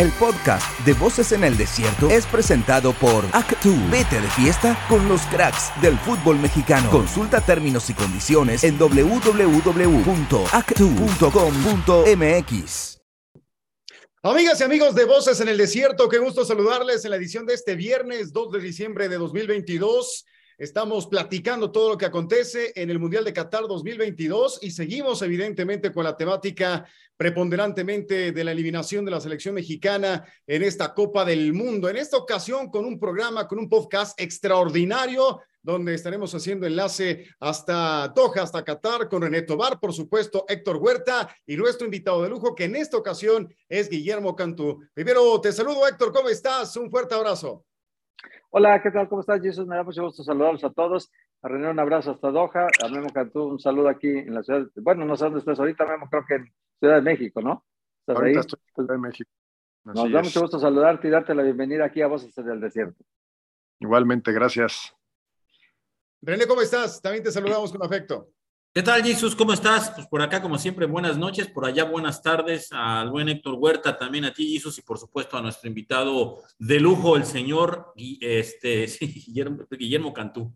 El podcast de Voces en el Desierto es presentado por Actu. Vete de fiesta con los cracks del fútbol mexicano. Consulta términos y condiciones en www.actu.com.mx. Amigas y amigos de Voces en el Desierto, qué gusto saludarles en la edición de este viernes 2 de diciembre de 2022. Estamos platicando todo lo que acontece en el Mundial de Qatar 2022 y seguimos evidentemente con la temática preponderantemente de la eliminación de la selección mexicana en esta Copa del Mundo. En esta ocasión con un programa, con un podcast extraordinario donde estaremos haciendo enlace hasta Doha, hasta Qatar, con René Tobar, por supuesto, Héctor Huerta y nuestro invitado de lujo, que en esta ocasión es Guillermo Cantú. Primero te saludo, Héctor, ¿cómo estás? Un fuerte abrazo. Hola, ¿qué tal? ¿Cómo estás, Jesús? Me da mucho gusto saludarlos a todos. A René un abrazo hasta Doha, a Memo Cantú un saludo aquí en la ciudad. Bueno, no sé dónde estás ahorita, Memo, creo que en Ciudad de México, ¿no? ¿Estás ahorita ahí? estoy en Ciudad de México. Nos da mucho gusto saludarte y darte la bienvenida aquí a Voces del Desierto. Igualmente, gracias. René, ¿cómo estás? También te saludamos con afecto. ¿Qué tal, Jesús? ¿Cómo estás? Pues por acá, como siempre, buenas noches, por allá buenas tardes, al buen Héctor Huerta, también a ti, Jesús, y por supuesto a nuestro invitado de lujo, el señor este, Guillermo, Cantú.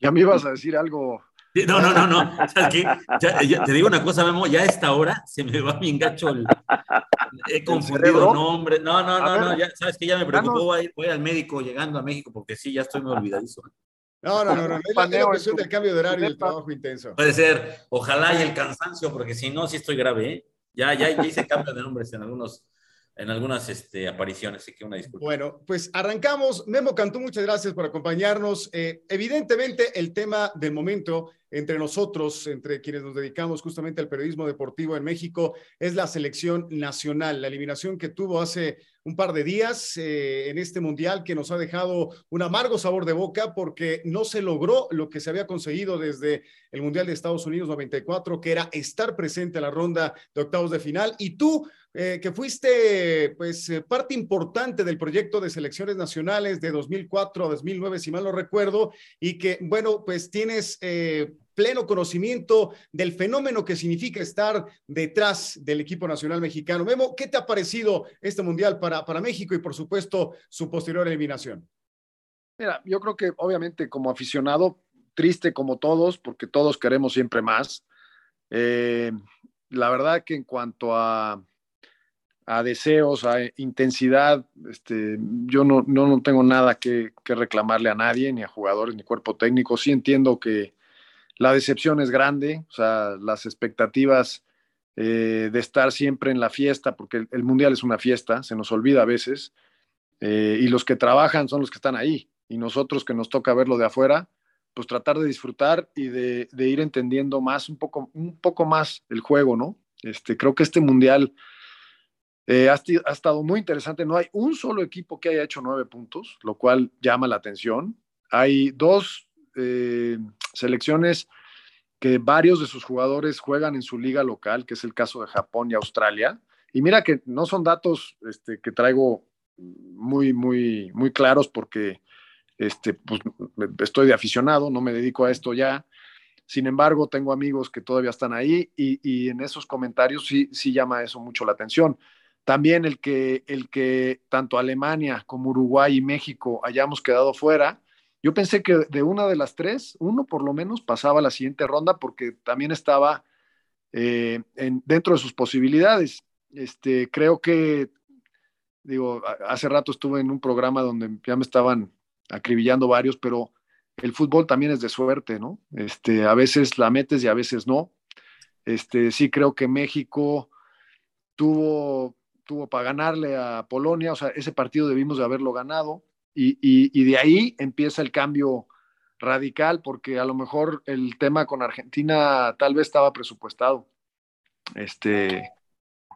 Ya me ibas a decir algo. No, no, no, no. te digo una cosa, Memo, ya a esta hora se me va bien gacho el... He confundido nombres. No, no, no, no, ya, sabes que ya me preocupó, voy, voy al médico llegando a México porque sí, ya estoy muy olvidadizo. No, no, no, no. Es la, cuestión del cambio de horario y el trabajo intenso. Puede ser. Ojalá y el cansancio, porque si no, sí estoy grave. ¿eh? Ya, ya, ya hice cambio de nombres en algunos en algunas este, apariciones, así que una disculpa. Bueno, pues arrancamos. Memo Cantú, muchas gracias por acompañarnos. Eh, evidentemente, el tema del momento entre nosotros, entre quienes nos dedicamos justamente al periodismo deportivo en México, es la selección nacional, la eliminación que tuvo hace un par de días eh, en este mundial que nos ha dejado un amargo sabor de boca porque no se logró lo que se había conseguido desde el Mundial de Estados Unidos 94, que era estar presente en la ronda de octavos de final. Y tú, eh, que fuiste pues eh, parte importante del proyecto de selecciones nacionales de 2004 a 2009, si mal no recuerdo, y que, bueno, pues tienes pleno conocimiento del fenómeno que significa estar detrás del equipo nacional mexicano. Memo, ¿qué te ha parecido este mundial para, para México y por supuesto su posterior eliminación? Mira, yo creo que obviamente como aficionado, triste como todos, porque todos queremos siempre más. Eh, la verdad que en cuanto a, deseos, a intensidad, este, yo no, no, no tengo nada que, que, reclamarle a nadie, ni a jugadores, ni cuerpo técnico. Sí entiendo que, la decepción es grande, o sea, las expectativas eh, de estar siempre en la fiesta, porque el, Mundial es una fiesta, se nos olvida a veces, eh, y los que trabajan son los que están ahí, y nosotros que nos toca verlo de afuera, pues tratar de disfrutar y de, ir entendiendo más, un poco, un poco más el juego, ¿no? Este, creo que este Mundial eh, ha, ha estado muy interesante, no hay un solo equipo que haya hecho nueve puntos, lo cual llama la atención. Hay dos eh, selecciones que varios de sus jugadores juegan en su liga local, que es el caso de Japón y Australia. Y mira que no son datos este, que traigo muy, muy, muy claros porque este, pues, estoy de aficionado, no me dedico a esto ya. Sin embargo, tengo amigos que todavía están ahí y, en esos comentarios sí, sí llama eso mucho la atención. También el que, el que tanto Alemania como Uruguay y México hayamos quedado fuera, yo pensé que de una de las tres, uno por lo menos pasaba a la siguiente ronda porque también estaba eh, en, dentro de sus posibilidades. Este, creo que, digo, hace rato estuve en un programa donde ya me estaban acribillando varios, pero el fútbol también es de suerte, ¿no? Este, a veces la metes y a veces no. Este, sí creo que México tuvo, tuvo para ganarle a Polonia, o sea, ese partido debimos de haberlo ganado. Y, de ahí empieza el cambio radical, porque a lo mejor el tema con Argentina tal vez estaba presupuestado este,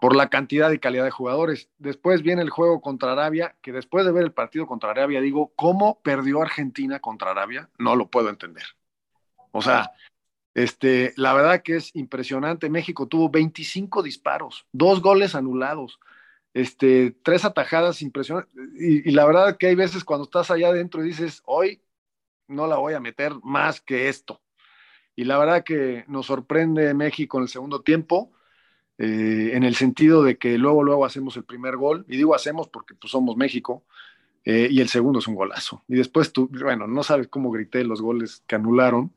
por la cantidad y calidad de jugadores. Después viene el juego contra Arabia, que después de ver el partido contra Arabia, digo, ¿cómo perdió Argentina contra Arabia? No lo puedo entender. O sea, este, la verdad que es impresionante. México tuvo 25 disparos, dos goles anulados este, tres atajadas impresionantes. Y, la verdad que hay veces cuando estás allá adentro y dices, hoy no la voy a meter más que esto. Y la verdad que nos sorprende México en el segundo tiempo. eh, en el sentido de que luego, luego hacemos el primer gol, y digo hacemos porque pues, somos México, eh, y el segundo es un golazo. Y después tú, bueno, no sabes cómo grité los goles que anularon.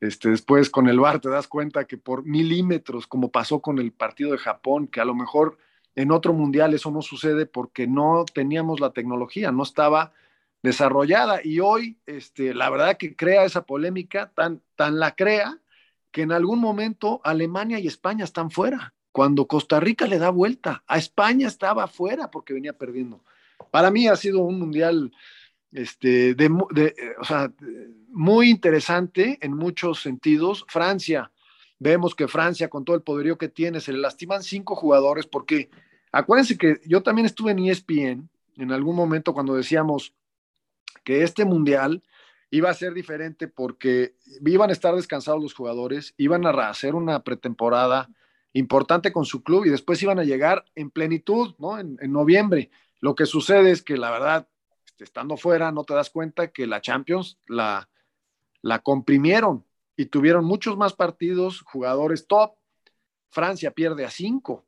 Este, después con el VAR te das cuenta que por milímetros, como pasó con el partido de Japón, que a lo mejor en otro mundial eso no sucede porque no teníamos la tecnología, no estaba desarrollada. Y hoy, este, la verdad que crea esa polémica, tan, tan la crea, que en algún momento Alemania y España están fuera. Cuando Costa Rica le da vuelta, a España estaba fuera porque venía perdiendo para mí ha sido un mundial este, de, o sea, muy interesante en muchos sentidos. Francia, vemos que Francia, con todo el poderío que tiene, se le lastiman cinco jugadores porque acuérdense que yo también estuve en ESPN en algún momento cuando decíamos que este mundial iba a ser diferente porque iban a estar descansados los jugadores, iban a hacer una pretemporada importante con su club y después iban a llegar en plenitud, ¿no? en noviembre. Lo que sucede es que la verdad, este, estando fuera, no te das cuenta que la Champions la, la comprimieron y tuvieron muchos más partidos, jugadores top. Francia pierde a cinco,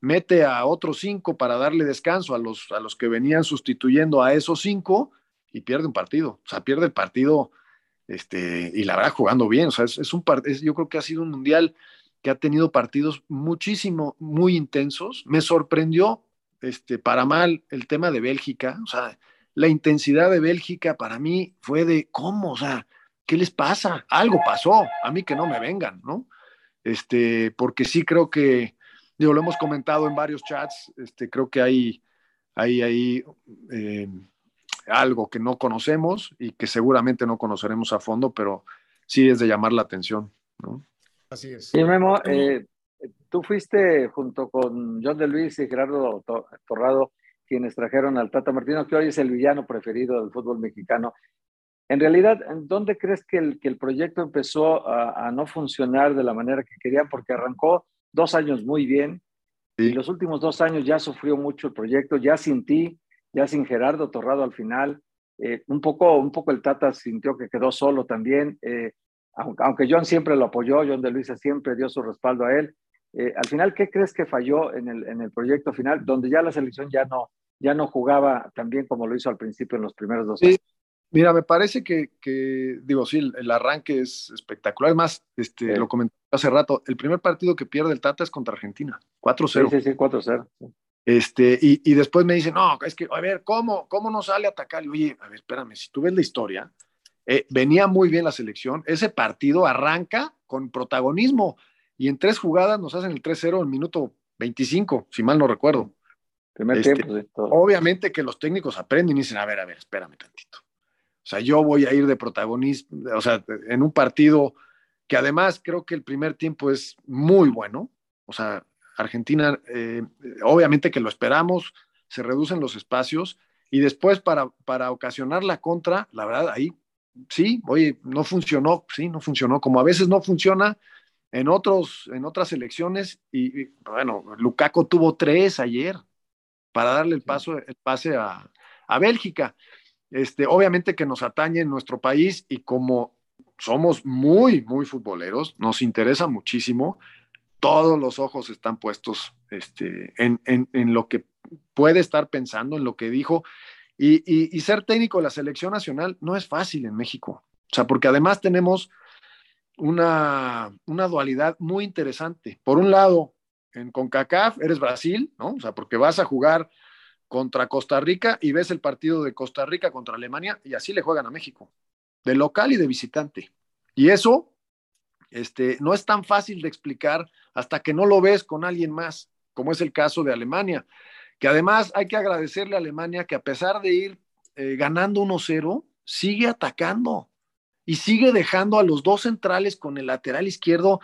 mete a otros cinco para darle descanso a los, a los que venían sustituyendo a esos cinco y pierde un partido. O sea, pierde el partido este, y la verdad jugando bien. O sea, es, un es, yo creo que ha sido un mundial que ha tenido partidos muchísimo, muy intensos. Me sorprendió este, para mal el tema de Bélgica, o sea, la intensidad de Bélgica para mí fue de, ¿cómo? O sea, ¿qué les pasa? Algo pasó, a mí que no me vengan, ¿no? Este, porque sí creo que, digo, lo hemos comentado en varios chats, este, creo que hay, hay, hay eh, algo que no conocemos y que seguramente no conoceremos a fondo, pero sí es de llamar la atención, ¿no? Así es. Y Memo, eh, tú fuiste junto con John de Luis y Gerardo Torrado quienes trajeron al Tata Martino, que hoy es el villano preferido del fútbol mexicano. En realidad, ¿dónde crees que el, que el proyecto empezó a, no funcionar de la manera que querían? Porque arrancó dos años muy bien y los últimos dos años ya sufrió mucho el proyecto, ya sin ti, ya sin Gerardo Torrado al final. Eh, un, poco, un poco el Tata sintió que quedó solo también. Eh, aunque John siempre lo apoyó, John de Luisa siempre dio su respaldo a él, eh, al final, ¿qué crees que falló en el, en el proyecto final, donde ya la selección ya no, ya no jugaba tan bien como lo hizo al principio en los primeros dos años? Mira, me parece que, que, digo, sí, el, arranque es espectacular. Es más, este, lo comenté hace rato, el primer partido que pierde el Tata es contra Argentina, 4-0. Sí, sí, sí, 4-0. Este, y, y, después me dicen, no, es que, a ver, ¿cómo, cómo no sale a atacar? Y, Oye, a ver, espérame, si tú ves la historia, eh, venía muy bien la selección, ese partido arranca con protagonismo y en tres jugadas nos hacen el 3-0 en minuto 25, si mal no recuerdo. Primer este, tiempo, Obviamente que los técnicos aprenden y dicen, a ver, a ver, espérame tantito. O sea, yo voy a ir de protagonista, o sea, en un partido que además creo que el primer tiempo es muy bueno. O sea, Argentina, eh, obviamente que lo esperamos, se reducen los espacios y después para, para ocasionar la contra, la verdad, ahí sí, oye, no funcionó, sí, no funcionó. Como a veces no funciona en, otros, en otras elecciones, y, bueno, Lukaku tuvo tres ayer para darle el, paso, el pase a, a Bélgica. Este, obviamente que nos atañe en nuestro país y como somos muy, muy futboleros, nos interesa muchísimo, todos los ojos están puestos este, en, lo que puede estar pensando, en lo que dijo. Y, y, y, ser técnico de la selección nacional no es fácil en México. O sea, porque además tenemos una, una dualidad muy interesante. Por un lado, en CONCACAF eres Brasil, ¿no? O sea, porque vas a jugar contra Costa Rica y ves el partido de Costa Rica contra Alemania y así le juegan a México, de local y de visitante. Y eso este, no es tan fácil de explicar hasta que no lo ves con alguien más, como es el caso de Alemania, que además hay que agradecerle a Alemania que a pesar de ir eh, ganando 1-0, sigue atacando y sigue dejando a los dos centrales con el lateral izquierdo,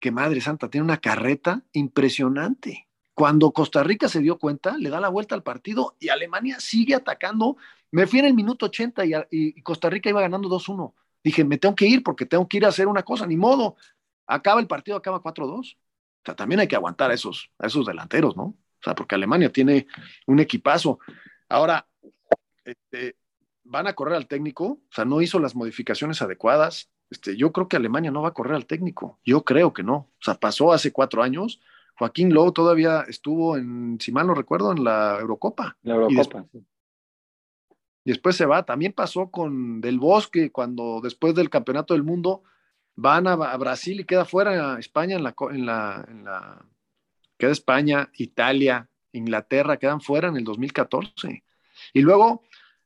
que madre santa, tiene una carreta impresionante. Cuando Costa Rica se dio cuenta, le da la vuelta al partido y Alemania sigue atacando. Me fui en el minuto 80 y, Costa Rica iba ganando 2-1. Dije, me tengo que ir porque tengo que ir a hacer una cosa, ni modo. Acaba el partido, acaba 4-2. O sea, también hay que aguantar a esos, a esos delanteros, ¿no? O sea, porque Alemania tiene un equipazo. Ahora, este, van a correr al técnico, o sea, no hizo las modificaciones adecuadas. Este, yo creo que Alemania no va a correr al técnico, yo creo que no. O sea, pasó hace cuatro años Joaquín Lowe todavía estuvo en, si mal no recuerdo, en la Eurocopa. La Eurocopa, y después, se va. También pasó con Del Bosque, cuando después del Campeonato del Mundo van a, Brasil y queda fuera España en la, en la, en la, queda España, Italia, Inglaterra, quedan fuera en el 2014. Y luego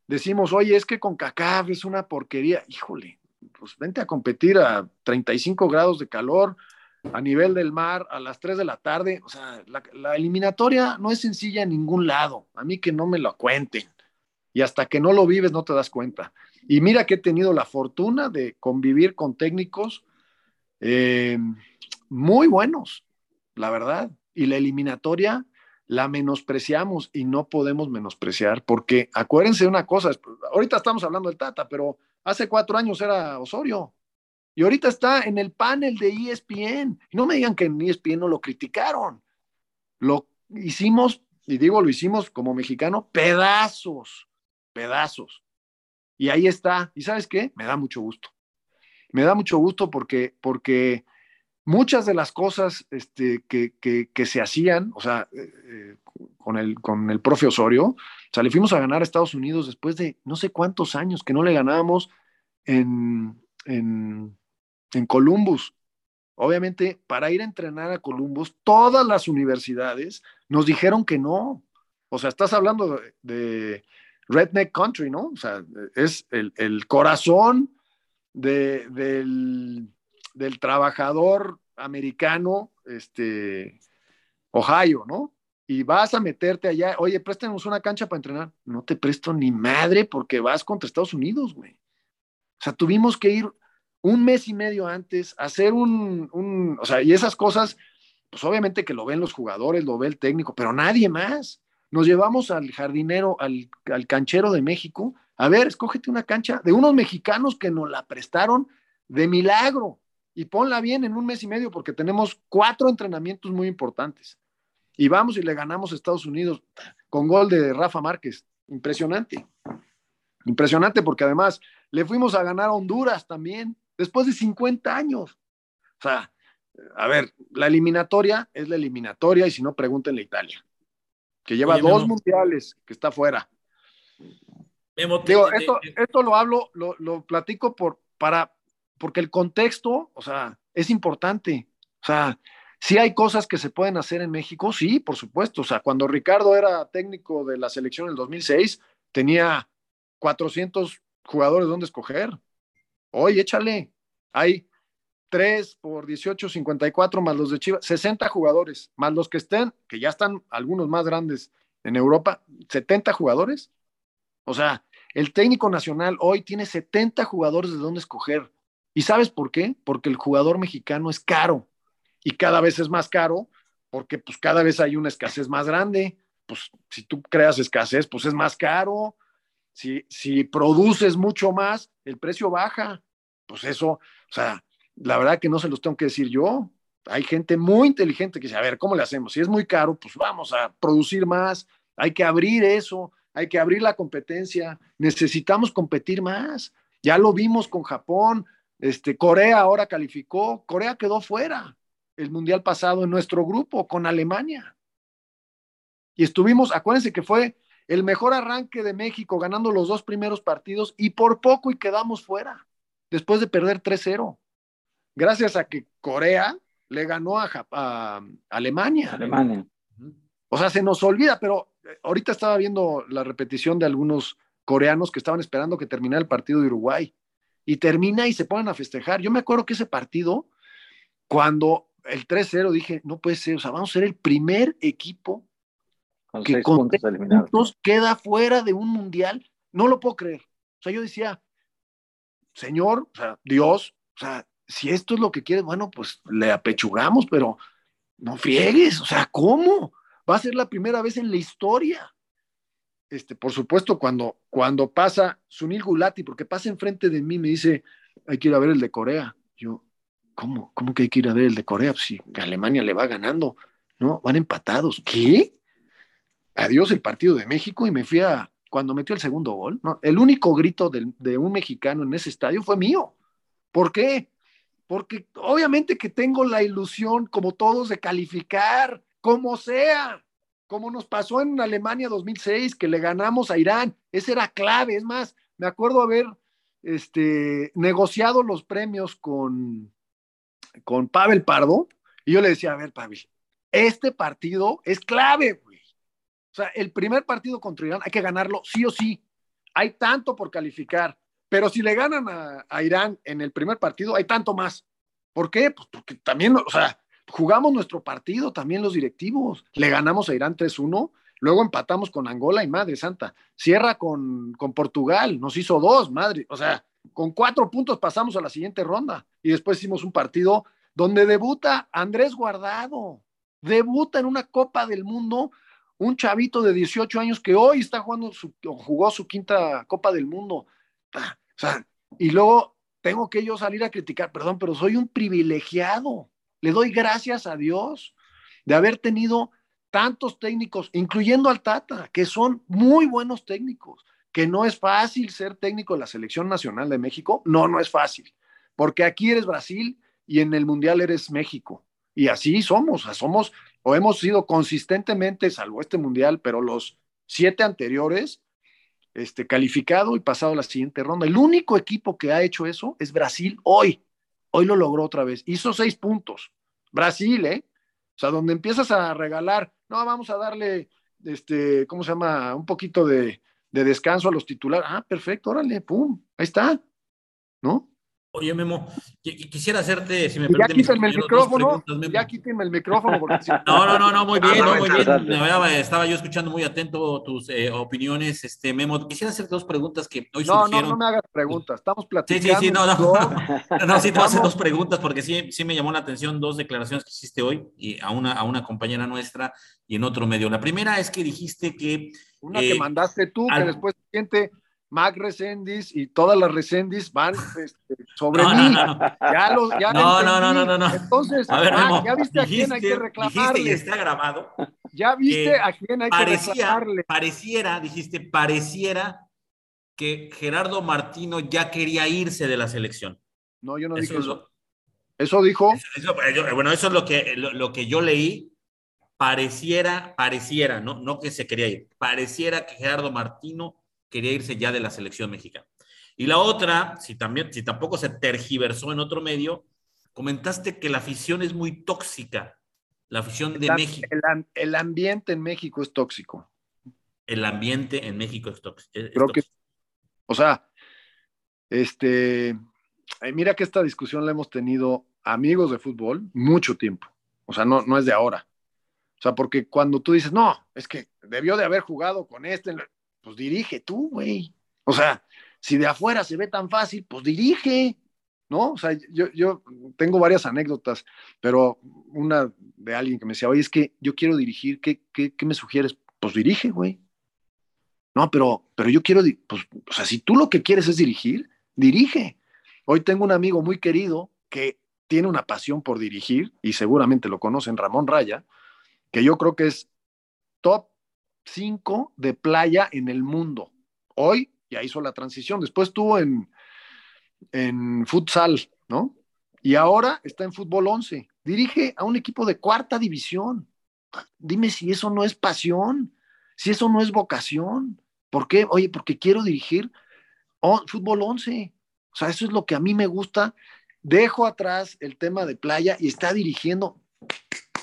decimos, oye, es que con CACAF es una porquería. Híjole, pues vente a competir a 35 grados de calor, a nivel del mar a las 3 de la tarde. O sea, la, eliminatoria no es sencilla en ningún lado. A mí que no me lo cuenten. Y hasta que no lo vives no te das cuenta. Y mira que he tenido la fortuna de convivir con técnicos eh, muy buenos, la verdad. Y la eliminatoria la menospreciamos y no podemos menospreciar porque acuérdense de una cosa, ahorita estamos hablando del Tata, pero hace cuatro años era Osorio. Y ahorita está en el panel de ESPN. No me digan que en ESPN no lo criticaron. Lo hicimos, y digo, lo hicimos como mexicano, pedazos, pedazos. Y ahí está. ¿Y sabes qué? Me da mucho gusto. Me da mucho gusto porque, porque muchas de las cosas este, que, que, se hacían, o sea, eh, eh, con, el, con el profe Osorio, o sea, le fuimos a ganar a Estados Unidos después de no sé cuántos años que no le ganábamos en, en Columbus. Obviamente, para ir a entrenar a Columbus, todas las universidades nos dijeron que no. O sea, estás hablando de, Redneck Country, ¿no? O sea, es el, corazón del, del, trabajador americano, este, Ohio, ¿no? Y vas a meterte allá, oye, préstanos una cancha para entrenar. No te presto ni madre porque vas contra Estados Unidos, güey. O sea, tuvimos que ir un mes y medio antes, hacer un, o sea, y esas cosas, pues obviamente que lo ven los jugadores, lo ve el técnico, pero nadie más. Nos llevamos al jardinero, al, al canchero de México, a ver, escógete una cancha de unos mexicanos que nos la prestaron de milagro y ponla bien en un mes y medio porque tenemos cuatro entrenamientos muy importantes. Y vamos y le ganamos a Estados Unidos con gol de Rafa Márquez. Impresionante. Impresionante porque además le fuimos a ganar a Honduras también después de 50 años. O sea, a ver, la eliminatoria es la eliminatoria y si no, pregúntenle a Italia, que lleva dos mundiales, que está fuera. Digo, esto, esto lo hablo, lo, lo, platico por, para, porque el contexto, o sea, es importante. O sea, si hay cosas que se pueden hacer en México, sí, por supuesto. O sea, cuando Ricardo era técnico de la selección en el 2006, tenía 400 jugadores donde escoger. Hoy échale, hay 3 por 18, 54 más los de Chivas, 60 jugadores, más los que estén, que ya están algunos más grandes en Europa, 70 jugadores. O sea, el técnico nacional hoy tiene 70 jugadores de dónde escoger. ¿Y sabes por qué? Porque el jugador mexicano es caro y cada vez es más caro porque pues cada vez hay una escasez más grande. Pues si tú creas escasez, pues es más caro si, produces mucho más, el precio baja. Pues eso, o sea, la verdad que no se los tengo que decir yo. Hay gente muy inteligente que dice, a ver, ¿cómo le hacemos? Si es muy caro, pues vamos a producir más, hay que abrir eso, hay que abrir la competencia, necesitamos competir más. Ya lo vimos con Japón, este, Corea ahora calificó, Corea quedó fuera el mundial pasado en nuestro grupo con Alemania. Y estuvimos, acuérdense que fue el mejor arranque de México ganando los dos primeros partidos y por poco y quedamos fuera, después de perder 3-0. Gracias a que Corea le ganó a, Alemania. Alemania. O sea, se nos olvida, pero eh, ahorita estaba viendo la repetición de algunos coreanos que estaban esperando que terminara el partido de Uruguay. Y termina y se ponen a festejar. Yo me acuerdo que ese partido, cuando el 3-0, dije, no puede ser, o sea, vamos a ser el primer equipo que con puntos, queda fuera de un mundial. No lo puedo creer. O sea, yo decía, Señor, o sea, Dios, o sea, si esto es lo que quieres, bueno, pues le apechugamos, pero no friegues, o sea, ¿cómo? Va a ser la primera vez en la historia. Este, por supuesto, cuando, cuando pasa Sunil Gulati, porque pasa enfrente de mí, me dice, hay que ir a ver el de Corea. Yo, ¿cómo? ¿Cómo que hay que ir a ver el de Corea? Pues si Alemania le va ganando, ¿no? Van empatados. ¿Qué? Adiós el partido de México y me fui a, cuando metió el segundo gol, ¿no? el único grito de, un mexicano en ese estadio fue mío. ¿Por qué? porque obviamente que tengo la ilusión, como todos, de calificar, como sea, como nos pasó en Alemania 2006, que le ganamos a Irán. Ese era clave. Es más, me acuerdo haber este, negociado los premios con, con Pavel Pardo, y yo le decía, a ver, Pavel, este partido es clave, sea, el primer partido contra Irán hay que ganarlo sí o sí. Hay tanto por calificar. Pero si le ganan a, Irán en el primer partido, hay tanto más. ¿Por qué? Pues porque también, o sea, jugamos nuestro partido, también los directivos. Le ganamos a Irán 3-1, luego empatamos con Angola y Madre Santa. Cierra con, con Portugal, nos hizo dos, madre. O sea, con cuatro puntos pasamos a la siguiente ronda. Y después hicimos un partido donde debuta Andrés Guardado. Debuta en una Copa del Mundo un chavito de 18 años que hoy está jugando su, jugó su quinta Copa del Mundo. Sea, y luego tengo que yo salir a criticar, perdón, pero soy un privilegiado. Le doy gracias a Dios de haber tenido tantos técnicos, incluyendo al Tata, que son muy buenos técnicos, que no es fácil ser técnico de la selección nacional de México. No, no es fácil, porque aquí eres Brasil y en el Mundial eres México. Y así somos, somos o hemos sido consistentemente, salvo este Mundial, pero los siete anteriores, este, calificado y pasado la siguiente ronda. El único equipo que ha hecho eso es Brasil hoy. Hoy lo logró otra vez. Hizo seis puntos. Brasil, ¿eh? O sea, donde empiezas a regalar, no, vamos a darle, este, ¿cómo se llama? Un poquito de, de descanso a los titulares. Ah, perfecto, órale, pum, ahí está, ¿no? Oye, Memo, quisiera hacerte, si me permite. Ya quítenme el micrófono, ya quítenme el micrófono. no, no, no, no, muy bien, no, muy bien. Estaba yo escuchando muy atento tus eh, opiniones, este, Memo. Quisiera hacerte dos preguntas que hoy no, surgieron. No, no me hagas preguntas, estamos platicando. Sí, sí, sí, no, no. no, sí, te voy a hacer dos preguntas porque sí, sí me llamó la atención dos declaraciones que hiciste hoy y a una, a una compañera nuestra y en otro medio. La primera es que dijiste que... Una que eh, mandaste tú, que después siguiente Mac Resendis y todas las Resendis van este, sobre mí. No, ya los, ya no, no, no, no, no, Entonces, a ver, ya viste a quién hay que reclamarle. Y está grabado. Ya viste a quién hay que reclamarle. Pareciera, dijiste, pareciera que Gerardo Martino ya quería irse de la selección. No, yo no dije eso. Eso dijo. bueno, eso es lo que, lo, que yo leí. Pareciera, pareciera, no, no que se quería ir. Pareciera que Gerardo Martino quería irse ya de la selección mexicana. Y la otra, si, también, si tampoco se tergiversó en otro medio, comentaste que la afición es muy tóxica, la afición de México. El, ambiente en México es tóxico. El ambiente en México es tóxico. Creo que, o sea, este, mira que esta discusión la hemos tenido amigos de fútbol mucho tiempo. O sea, no, no es de ahora. O sea, porque cuando tú dices, no, es que debió de haber jugado con este, pues dirige tú, güey. O sea, si de afuera se ve tan fácil, pues dirige, ¿no? O sea, yo, yo tengo varias anécdotas, pero una de alguien que me decía, oye, es que yo quiero dirigir, ¿qué, qué, qué me sugieres? Pues dirige, güey. No, pero, pero yo quiero, pues, o sea, si tú lo que quieres es dirigir, dirige. Hoy tengo un amigo muy querido que tiene una pasión por dirigir, y seguramente lo conocen, Ramón Raya, que yo creo que es top cinco de playa en el mundo. Hoy ya hizo la transición, después estuvo en, en futsal, ¿no? Y ahora está en fútbol 11. Dirige a un equipo de cuarta división. Dime si eso no es pasión, si eso no es vocación. ¿Por qué? Oye, porque quiero dirigir fútbol 11. O sea, eso es lo que a mí me gusta. Dejo atrás el tema de playa y está dirigiendo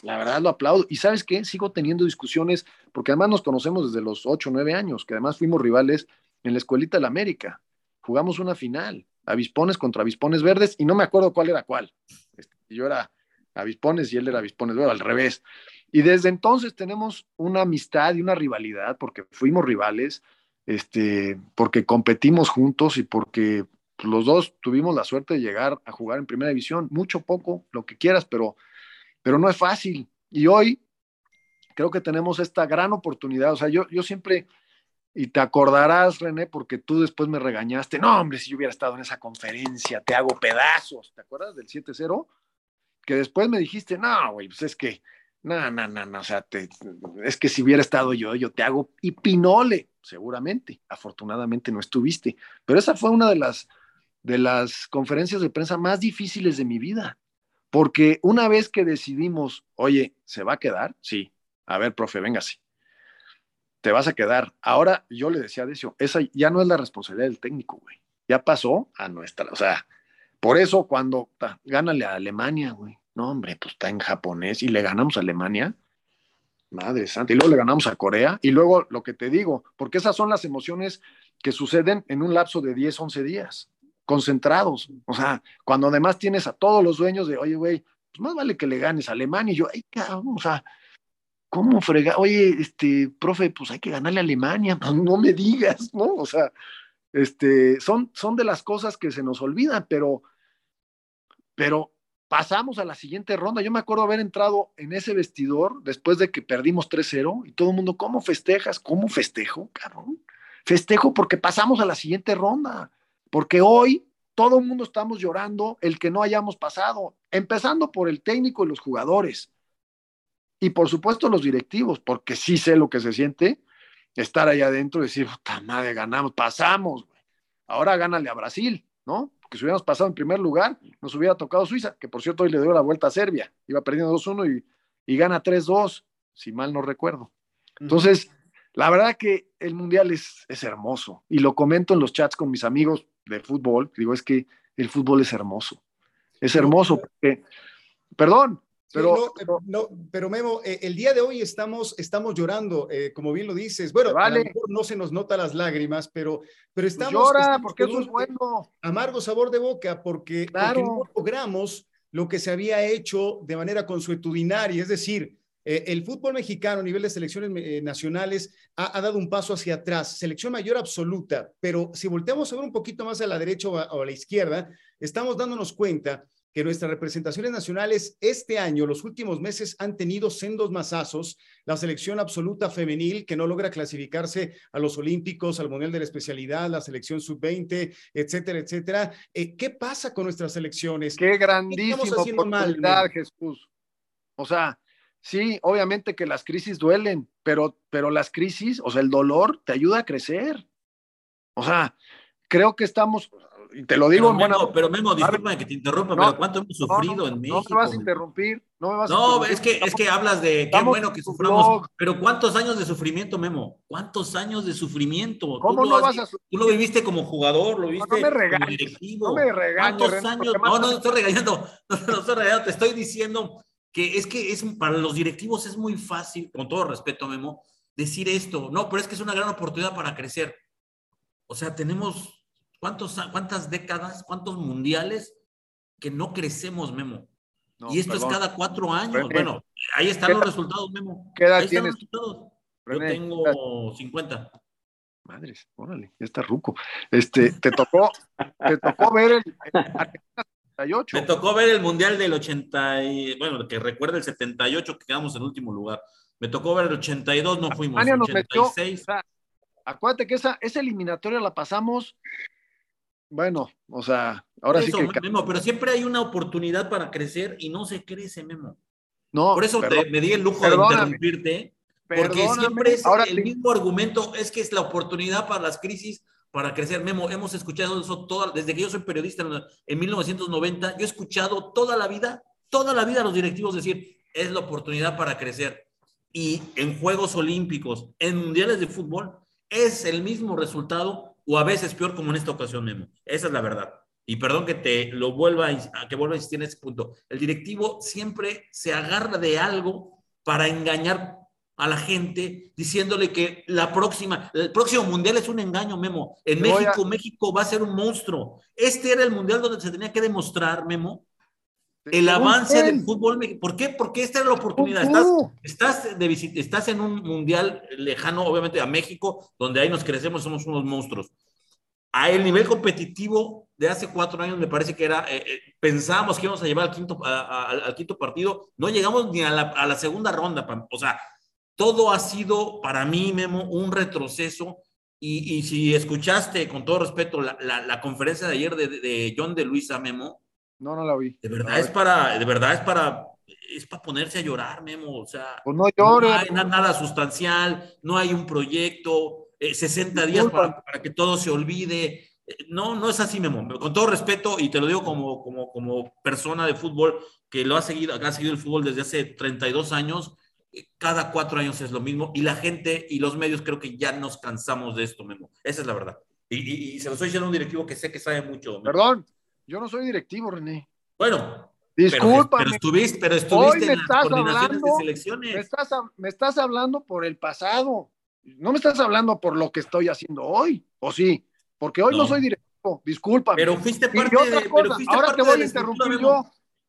la verdad lo aplaudo. Y sabes qué, sigo teniendo discusiones, porque además nos conocemos desde los 8 o 9 años, que además fuimos rivales en la escuelita de la América. Jugamos una final, avispones contra avispones verdes, y no me acuerdo cuál era cuál. Este, yo era avispones y él era avispones verdes, al revés. Y desde entonces tenemos una amistad y una rivalidad, porque fuimos rivales, este, porque competimos juntos y porque los dos tuvimos la suerte de llegar a jugar en primera división, mucho, poco, lo que quieras, pero pero no es fácil. Y hoy creo que tenemos esta gran oportunidad. O sea, yo, yo siempre, y te acordarás, René, porque tú después me regañaste, no, hombre, si yo hubiera estado en esa conferencia, te hago pedazos. ¿Te acuerdas del 7-0? Que después me dijiste, no, güey, pues es que, no, no, no, no, o sea, es que si hubiera estado yo, yo te hago y pinole, seguramente. Afortunadamente no estuviste. Pero esa fue una de las de las conferencias de prensa más difíciles de mi vida. Porque una vez que decidimos, oye, ¿se va a quedar? Sí. A ver, profe, véngase. Te vas a quedar. Ahora yo le decía a Decio, esa ya no es la responsabilidad del técnico, güey. Ya pasó a nuestra, o sea, por eso cuando gánale a Alemania, güey. No, hombre, pues está en japonés y le ganamos a Alemania. Madre santa. Y luego le ganamos a Corea. Y luego lo que te digo, porque esas son las emociones que suceden en un lapso de 10, 11 días, concentrados. O sea, cuando además tienes a todos los dueños de, oye, güey, pues más vale que le ganes a Alemania. Y yo, ay, cabrón, o sea, ¿cómo frega? Oye, este, profe, pues hay que ganarle a Alemania. no me digas, ¿no? O sea, este, son, son de las cosas que se nos olvidan, pero, pero pasamos a la siguiente ronda. Yo me acuerdo haber entrado en ese vestidor después de que perdimos 3-0 y todo el mundo, ¿cómo festejas? ¿Cómo festejo, cabrón? Festejo porque pasamos a la siguiente ronda, porque hoy todo el mundo estamos llorando el que no hayamos pasado, empezando por el técnico y los jugadores. Y por supuesto los directivos, porque sí sé lo que se siente estar ahí adentro y decir, puta madre, ganamos, pasamos, Ahora gánale a Brasil, ¿no? Porque si hubiéramos pasado en primer lugar, nos hubiera tocado Suiza, que por cierto hoy le dio la vuelta a Serbia. Iba perdiendo 2-1 y, y, gana 3-2, si mal no recuerdo. Entonces, la verdad que el Mundial es, es hermoso. Y lo comento en los chats con mis amigos de fútbol. Digo, es que el fútbol es hermoso. Es hermoso porque, perdón, pero, no, pero Memo, eh, el día de hoy estamos, estamos llorando, eh, como bien lo dices. Bueno, vale. a lo mejor no se nos nota las lágrimas, pero, pero pues estamos. Llora, porque eso es bueno. Amargo sabor de boca, porque, no logramos lo que se había hecho de manera consuetudinaria, es decir, eh, el fútbol mexicano a nivel de selecciones nacionales ha, dado un paso hacia atrás, selección mayor absoluta, pero si volteamos a ver un poquito más a la derecha o a la izquierda, estamos dándonos cuenta que nuestras representaciones nacionales este año, los últimos meses, han tenido sendos masazos. La selección absoluta femenil que no logra clasificarse a los Olímpicos, al Mundial de la Especialidad, la selección sub-20, etcétera, etcétera. Eh, ¿Qué pasa con nuestras selecciones? Qué grandísima oportunidad, Jesús. O sea, sí, obviamente que las crisis duelen, pero, pero las crisis, o sea, el dolor te ayuda a crecer. O sea, creo que estamos, y te lo digo pero, Pero Memo, disculpa que te interrumpa, pero ¿cuánto hemos sufrido en México? No me vas a interrumpir, no me vas No, es que, es que hablas de qué bueno que suframos, pero ¿cuántos años de sufrimiento, Memo? ¿Cuántos años de sufrimiento? ¿Cómo tú no vas a Tú lo viviste como jugador, lo viviste no, me como directivo. No me regañes, ¿Cuántos años? No, no, estoy regañando, no, no estoy regañando, te estoy diciendo que es que es para los directivos es muy fácil, con todo respeto, Memo, decir esto. No, pero es que es una gran oportunidad para crecer. O sea, tenemos ¿Cuántos, ¿Cuántas décadas, cuántos mundiales que no crecemos, Memo? y esto es cada cuatro años. bueno, ahí están los resultados, Memo. ¿Qué edad tienes? Yo tengo 50. Madres, órale, ya está ruco. Este, te tocó, te tocó ver el, 78. Me tocó ver el Mundial del 80, y, bueno, que recuerda el 78 que quedamos en último lugar. Me tocó ver el 82, no fuimos. 86. acuérdate que esa, esa eliminatoria la pasamos bueno, o sea, ahora sí que. Memo, pero siempre hay una oportunidad para crecer y no se crece, Memo. No. Por eso me di el lujo de interrumpirte, porque siempre es el mismo argumento, es que es la oportunidad para las crisis para crecer. Memo, hemos escuchado eso toda, desde que yo soy periodista en, en 1990, yo he escuchado toda la vida, toda la vida a los directivos decir, es la oportunidad para crecer. Y en Juegos Olímpicos, en Mundiales de Fútbol, es el mismo resultado o a veces peor como en esta ocasión, Memo. Esa es la verdad. Y perdón que te lo vuelva a, que vuelva a insistir en ese punto. El directivo siempre se agarra de algo para engañar a la gente diciéndole que la próxima, el próximo mundial es un engaño, Memo. En México, México va a ser un monstruo. Este era el mundial donde se tenía que demostrar, Memo, el avance del fútbol. ¿Por qué? Porque esta era la oportunidad. Estás, estás, de estás en un mundial lejano, obviamente, a México, donde ahí nos crecemos, somos unos monstruos. A el nivel competitivo de hace cuatro años me parece que era, eh, eh, pensábamos que íbamos a llevar al quinto, al quinto partido, no llegamos ni a la, a la, segunda ronda. O sea, todo ha sido para mí, Memo, un retroceso. Y, y si escuchaste, con todo respeto, la, la, conferencia de ayer de, de John de Luisa, Memo, no, no la vi. De verdad es para, de verdad es para, es para ponerse a llorar, Memo. O sea, pues no, llores, no hay nada sustancial, no hay un proyecto, 60 eh, días para, que todo se olvide. No, no es así, Memo. Con todo respeto, y te lo digo como, como, como persona de fútbol que lo ha seguido, ha seguido el fútbol desde hace 32 años, cada cuatro años es lo mismo, y la gente y los medios creo que ya nos cansamos de esto, Memo. Esa es la verdad. Y, se lo estoy diciendo a un directivo que sé que sabe mucho. Perdón, yo no soy directivo, René. Bueno, Disculpa. Pero, estuviste, pero estuviste en las coordinaciones de selecciones. Me estás, me estás hablando por el pasado. No me estás hablando por lo que estoy haciendo hoy, ¿o sí? Porque hoy no, soy directivo, discúlpame. Pero fuiste parte de. Pero fuiste ahora parte te voy a interrumpir yo.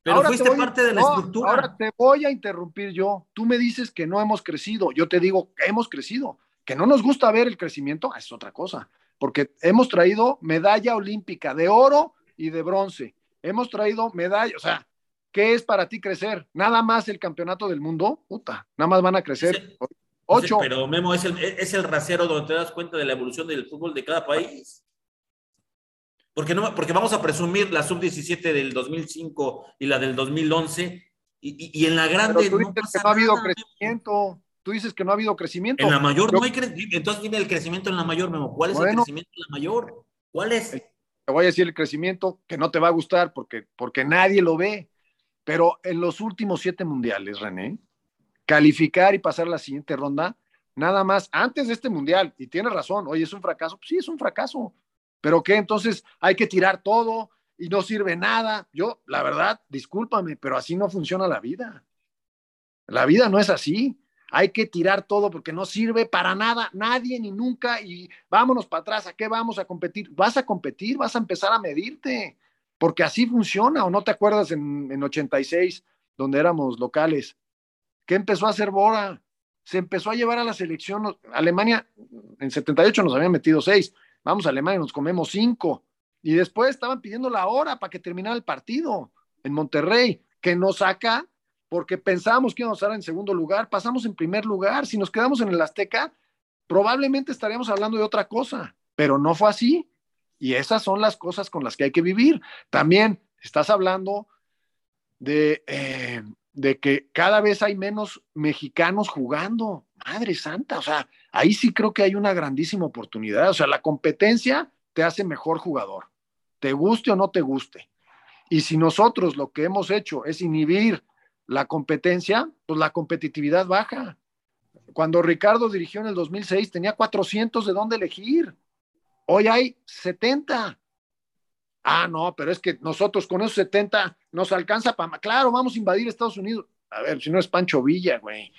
Pero fuiste parte de la estructura. Ahora te voy a interrumpir yo. Tú me dices que no hemos crecido. Yo te digo que hemos crecido. Que no nos gusta ver el crecimiento, es otra cosa. Porque hemos traído medalla olímpica de oro y de bronce. Hemos traído medalla, o sea, ¿qué es para ti crecer? ¿Nada más el campeonato del mundo? Puta, nada más van a crecer. Ocho. Pero Memo es el, es el rasero donde te das cuenta de la evolución del fútbol de cada país. Porque, no, porque vamos a presumir la sub-17 del 2005 y la del 2011 y, y, en la grande tú dices no, que no ha habido crecimiento. Tú dices que no ha habido crecimiento. En la mayor no hay crecimiento. Entonces dime el crecimiento en la mayor, Memo. ¿Cuál es el crecimiento en la mayor? ¿Cuál es? Te voy a decir el crecimiento que no te va a gustar porque, porque nadie lo ve. Pero en los últimos siete mundiales, René, calificar y pasar a la siguiente ronda, nada más antes de este mundial, y tiene razón, oye, es un fracaso, pues sí, es un fracaso, pero ¿qué? Entonces hay que tirar todo y no sirve nada. Yo, la verdad, discúlpame, pero así no funciona la vida. La vida no es así. Hay que tirar todo porque no sirve para nada, nadie ni nunca, y vámonos para atrás, ¿a qué vamos a competir? Vas a competir, vas a empezar a medirte, porque así funciona, o no te acuerdas en, en 86, donde éramos locales, ¿Qué empezó a hacer Bora? Se empezó a llevar a la selección. Alemania, en 78 nos habían metido seis. Vamos a Alemania, nos comemos cinco. Y después estaban pidiendo la hora para que terminara el partido en Monterrey, que nos saca porque pensábamos que íbamos a estar en segundo lugar, pasamos en primer lugar. Si nos quedamos en el Azteca, probablemente estaríamos hablando de otra cosa, pero no fue así. Y esas son las cosas con las que hay que vivir. También estás hablando de eh, de que cada vez hay menos mexicanos jugando. Madre santa, o sea, ahí sí creo que hay una grandísima oportunidad. O sea, la competencia te hace mejor jugador, te guste o no te guste. Y si nosotros lo que hemos hecho es inhibir la competencia, pues la competitividad baja. Cuando Ricardo dirigió en el 2006 tenía 400 de dónde elegir. Hoy hay 70. Ah, no, pero es que nosotros con esos 70 nos alcanza para. Claro, vamos a invadir Estados Unidos. A ver, si no es Pancho Villa, güey.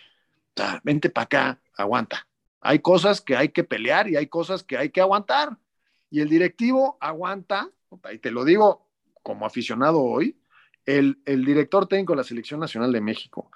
Sea, vente para acá, aguanta. Hay cosas que hay que pelear y hay cosas que hay que aguantar. Y el directivo aguanta, y te lo digo como aficionado hoy, el, el director técnico de la Selección Nacional de México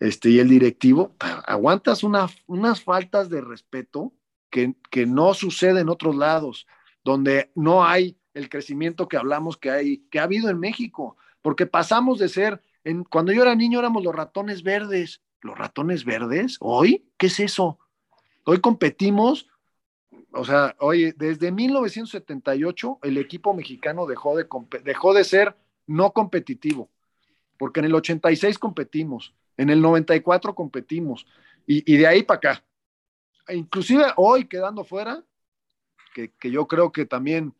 este, y el directivo, aguantas una, unas faltas de respeto que, que no sucede en otros lados, donde no hay el crecimiento que hablamos que hay, que ha habido en México, porque pasamos de ser, en, cuando yo era niño éramos los ratones verdes, los ratones verdes, hoy, ¿qué es eso? Hoy competimos, o sea, oye, desde 1978 el equipo mexicano dejó de, dejó de ser no competitivo, porque en el 86 competimos, en el 94 competimos, y, y de ahí para acá. E inclusive hoy quedando fuera, que, que yo creo que también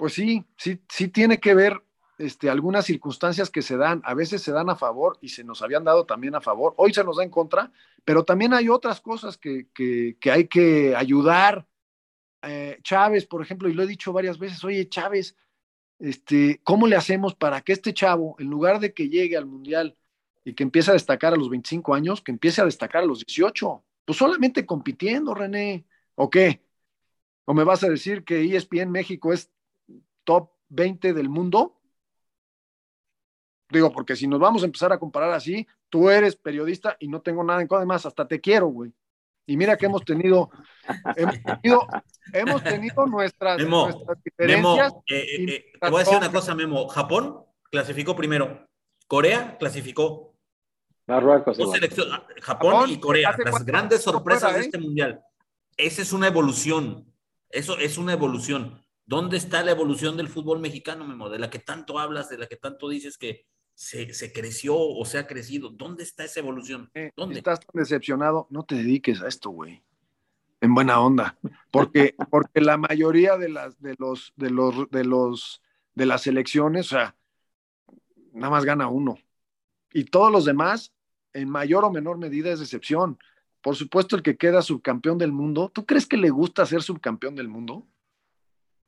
pues sí, sí, sí tiene que ver este, algunas circunstancias que se dan, a veces se dan a favor y se nos habían dado también a favor, hoy se nos da en contra, pero también hay otras cosas que, hay que ayudar. Eh, Chávez, por ejemplo, y lo he dicho varias veces, oye Chávez, este, ¿cómo le hacemos para que este chavo, en lugar de que llegue al Mundial y que empiece a destacar a los 25 años, que empiece a destacar a los 18? Pues solamente compitiendo, René, ¿o qué? ¿O me vas a decir que ESPN México es top 20 del mundo? Digo, porque si nos vamos a empezar a comparar así, tú eres periodista y no tengo nada en contra, además, hasta te quiero, güey. Y mira que hemos tenido, hemos tenido, nuestras, diferencias. Eh, eh, eh, te voy a decir una cosa, Memo. Japón clasificó primero, Corea clasificó. Marruecos. Ah, Japón, y Corea, las grandes sorpresas de este mundial. Esa es una evolución. Eso es una evolución. ¿Dónde está la evolución del fútbol mexicano, Memo? De la que tanto hablas, de la que tanto dices que se, creció o se ha crecido. ¿Dónde está esa evolución? ¿Dónde? Estás tan decepcionado, no te dediques a esto, güey. en buena onda, porque, porque la mayoría de las, de los, de los, de los, de las elecciones, o sea, nada más gana uno. Y todos los demás, en mayor o menor medida, es excepción. Por supuesto, el que queda subcampeón del mundo, ¿tú crees que le gusta ser subcampeón del mundo? O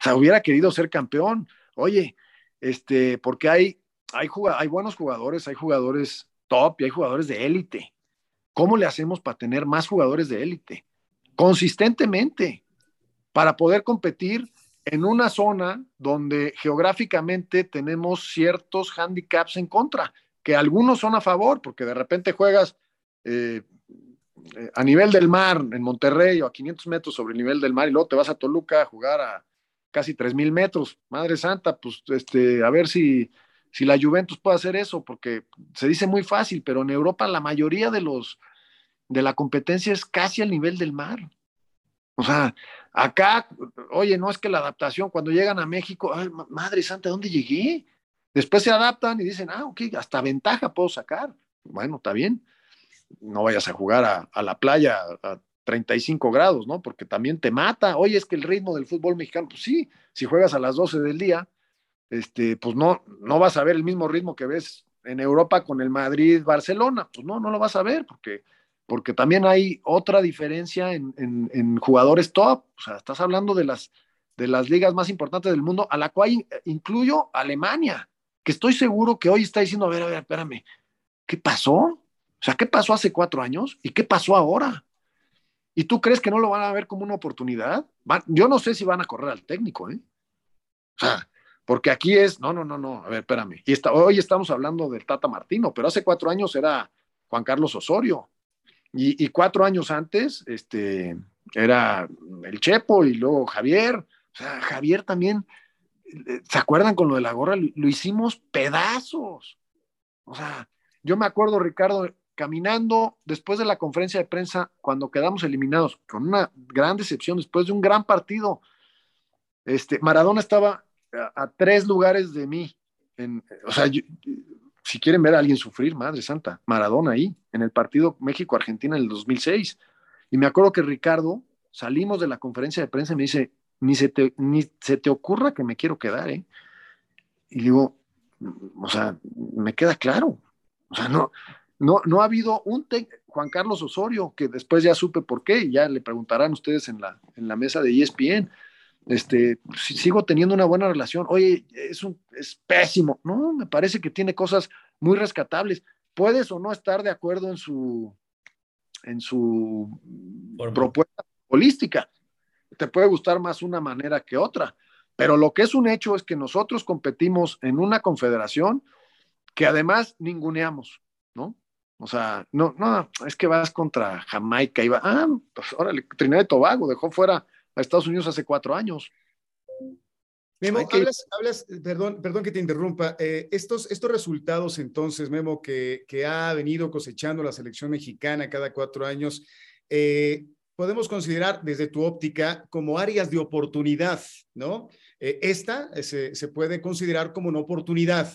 sea, hubiera querido ser campeón. Oye, este, porque hay, hay, buenos jugadores, hay jugadores top y hay jugadores de élite. ¿Cómo le hacemos para tener más jugadores de élite? Consistentemente, para poder competir en una zona donde geográficamente tenemos ciertos handicaps en contra, que algunos son a favor, porque de repente juegas eh, eh, a nivel del mar en Monterrey o a 500 metros sobre el nivel del mar y luego te vas a Toluca a jugar a casi 3.000 metros. Madre Santa, pues este, a ver si, si la Juventus puede hacer eso, porque se dice muy fácil, pero en Europa la mayoría de los de la competencia es casi al nivel del mar. O sea, acá, oye, no es que la adaptación, cuando llegan a México, ay, madre santa, ¿dónde llegué? Después se adaptan y dicen, ah, ok, hasta ventaja puedo sacar. Bueno, está bien. No vayas a jugar a, a la playa a 35 grados, ¿no? Porque también te mata. Oye, es que el ritmo del fútbol mexicano, pues sí, si juegas a las 12 del día, este, pues no, no vas a ver el mismo ritmo que ves en Europa con el Madrid-Barcelona. Pues no, no lo vas a ver porque porque también hay otra diferencia en, jugadores top. O sea, estás hablando de las, de las ligas más importantes del mundo, a la cual incluyo Alemania, que estoy seguro que hoy está diciendo, a ver, a ver, espérame, ¿qué pasó? O sea, ¿qué pasó hace cuatro años y qué pasó ahora? ¿Y tú crees que no lo van a ver como una oportunidad? yo no sé si van a correr al técnico, ¿eh? O sea, porque aquí es, no, no, no, no, a ver, espérame. Y hoy estamos hablando del Tata Martino, pero hace cuatro años era Juan Carlos Osorio. Y, cuatro años antes, este, era el Chepo y luego Javier. O sea, Javier también, eh, ¿se acuerdan con lo de la gorra? Lo, hicimos pedazos. O sea, yo me acuerdo, Ricardo, caminando después de la conferencia de prensa, cuando quedamos eliminados, con una gran decepción, después de un gran partido. Este, Maradona estaba a, tres lugares de mí. En, o sea, si quieren ver a alguien sufrir, madre santa, Maradona ahí, en el partido México-Argentina en el 2006. Y me acuerdo que Ricardo, salimos de la conferencia de prensa y me dice, ni se te, ni se te ocurra que me quiero quedar, ¿eh? Y digo, o sea, me queda claro. O sea, no, no, no ha habido un Juan Carlos Osorio, que después ya supe por qué, y ya le preguntarán ustedes en la, en la mesa de ESPN este, sigo teniendo una buena relación. Oye, es, un, es pésimo. No, me parece que tiene cosas muy rescatables. Puedes o no estar de acuerdo en su, en su propuesta holística. Te puede gustar más una manera que otra. Pero lo que es un hecho es que nosotros competimos en una confederación que además ninguneamos, ¿no? O sea, no, no, es que vas contra Jamaica y va, ah, pues órale, Trinidad y Tobago dejó fuera a Estados Unidos hace cuatro años. Memo, hablas, hablas, perdón, perdón que te interrumpa, eh, estos, estos resultados entonces, Memo, que, que, ha venido cosechando la selección mexicana cada cuatro años, eh, podemos considerar desde tu óptica como áreas de oportunidad, ¿no? Eh, esta se, se, puede considerar como una oportunidad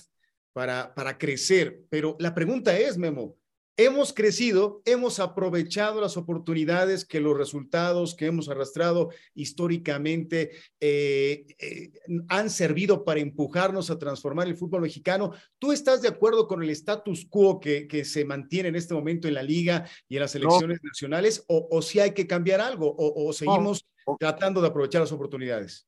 para, para crecer, pero la pregunta es, Memo, hemos crecido, hemos aprovechado las oportunidades que los resultados que hemos arrastrado históricamente eh, eh, han servido para empujarnos a transformar el fútbol mexicano. ¿Tú estás de acuerdo con el status quo que, se mantiene en este momento en la liga y en las elecciones nacionales o, si hay que cambiar algo o, seguimos tratando de aprovechar las oportunidades?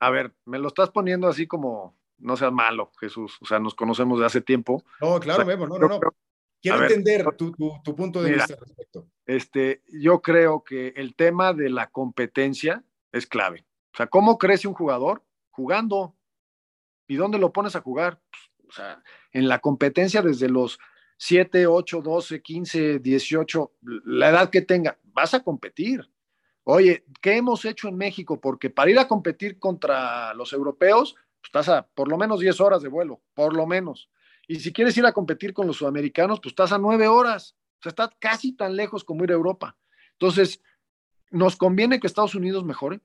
A ver, me lo estás poniendo así como no seas malo, Jesús. O sea, nos conocemos de hace tiempo. No, claro, Memo, no, no, no. Quiero entender tu, punto de vista al respecto. Este, yo creo que el tema de la competencia es clave. O sea, ¿cómo crece un jugador? Jugando. ¿Y dónde lo pones a jugar? Pues, o sea, en la competencia desde los 7, 8, 12, 15, 18, la edad que tenga, vas a competir. Oye, ¿qué hemos hecho en México? Porque para ir a competir contra los europeos, pues, estás a por lo menos 10 horas de vuelo, por lo menos. Y si quieres ir a competir con los sudamericanos, pues estás a nueve horas. O sea, estás casi tan lejos como ir a Europa. Entonces, ¿nos conviene que Estados Unidos mejore?